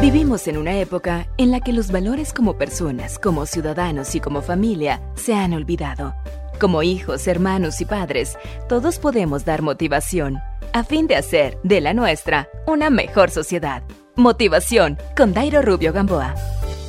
Vivimos en una época en la que los valores como personas, como ciudadanos y como familia se han olvidado. Como hijos, hermanos y padres, todos podemos dar motivación a fin de hacer de la nuestra una mejor sociedad. Motivación con Dairo Rubio Gamboa.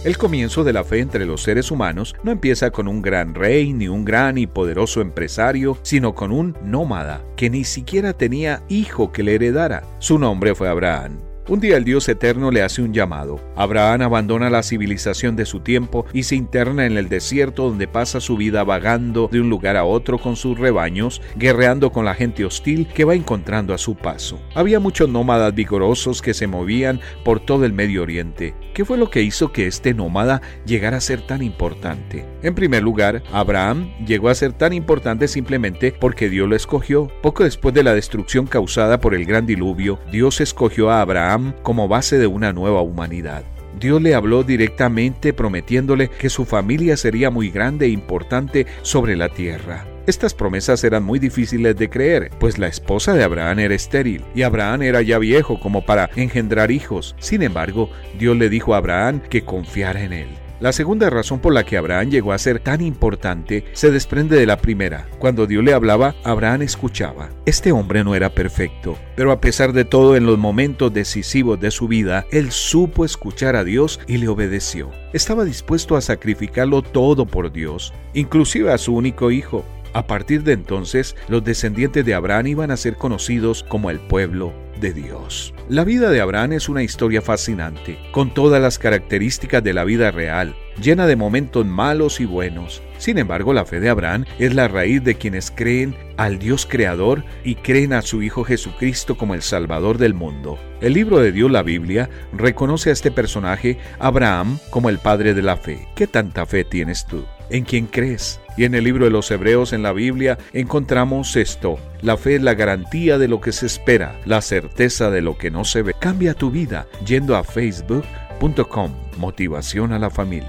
El comienzo de la fe entre los seres humanos no empieza con un gran rey ni un gran y poderoso empresario, sino con un nómada que ni siquiera tenía hijo que le heredara. Su nombre fue Abraham. Un día el Dios eterno le hace un llamado. Abraham abandona la civilización de su tiempo y se interna en el desierto donde pasa su vida vagando de un lugar a otro con sus rebaños, guerreando con la gente hostil que va encontrando a su paso. Había muchos nómadas vigorosos que se movían por todo el Medio Oriente. ¿Qué fue lo que hizo que este nómada llegara a ser tan importante? En primer lugar, Abraham llegó a ser tan importante simplemente porque Dios lo escogió. Poco después de la destrucción causada por el gran diluvio, Dios escogió a Abraham como base de una nueva humanidad. Dios le habló directamente prometiéndole que su familia sería muy grande e importante sobre la tierra. Estas promesas eran muy difíciles de creer, pues la esposa de Abraham era estéril y Abraham era ya viejo como para engendrar hijos. Sin embargo, Dios le dijo a Abraham que confiara en él. La segunda razón por la que Abraham llegó a ser tan importante se desprende de la primera. Cuando Dios le hablaba, Abraham escuchaba. Este hombre no era perfecto, pero a pesar de todo en los momentos decisivos de su vida, él supo escuchar a Dios y le obedeció. Estaba dispuesto a sacrificarlo todo por Dios, inclusive a su único hijo. A partir de entonces, los descendientes de Abraham iban a ser conocidos como el pueblo de Dios. La vida de Abraham es una historia fascinante, con todas las características de la vida real, llena de momentos malos y buenos. Sin embargo, la fe de Abraham es la raíz de quienes creen al Dios creador y creen a su Hijo Jesucristo como el Salvador del mundo. El libro de Dios, la Biblia, reconoce a este personaje, Abraham, como el padre de la fe. ¿Qué tanta fe tienes tú? ¿En quién crees? Y en el libro de los Hebreos en la Biblia encontramos esto. La fe es la garantía de lo que se espera, la certeza de lo que no se ve. Cambia tu vida yendo a facebook.com. Motivación a la familia.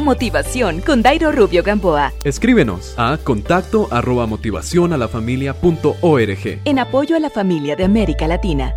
Motivación con Dairo Rubio Gamboa. Escríbenos a contacto arroba motivación a la familia punto org. En apoyo a la familia de América Latina.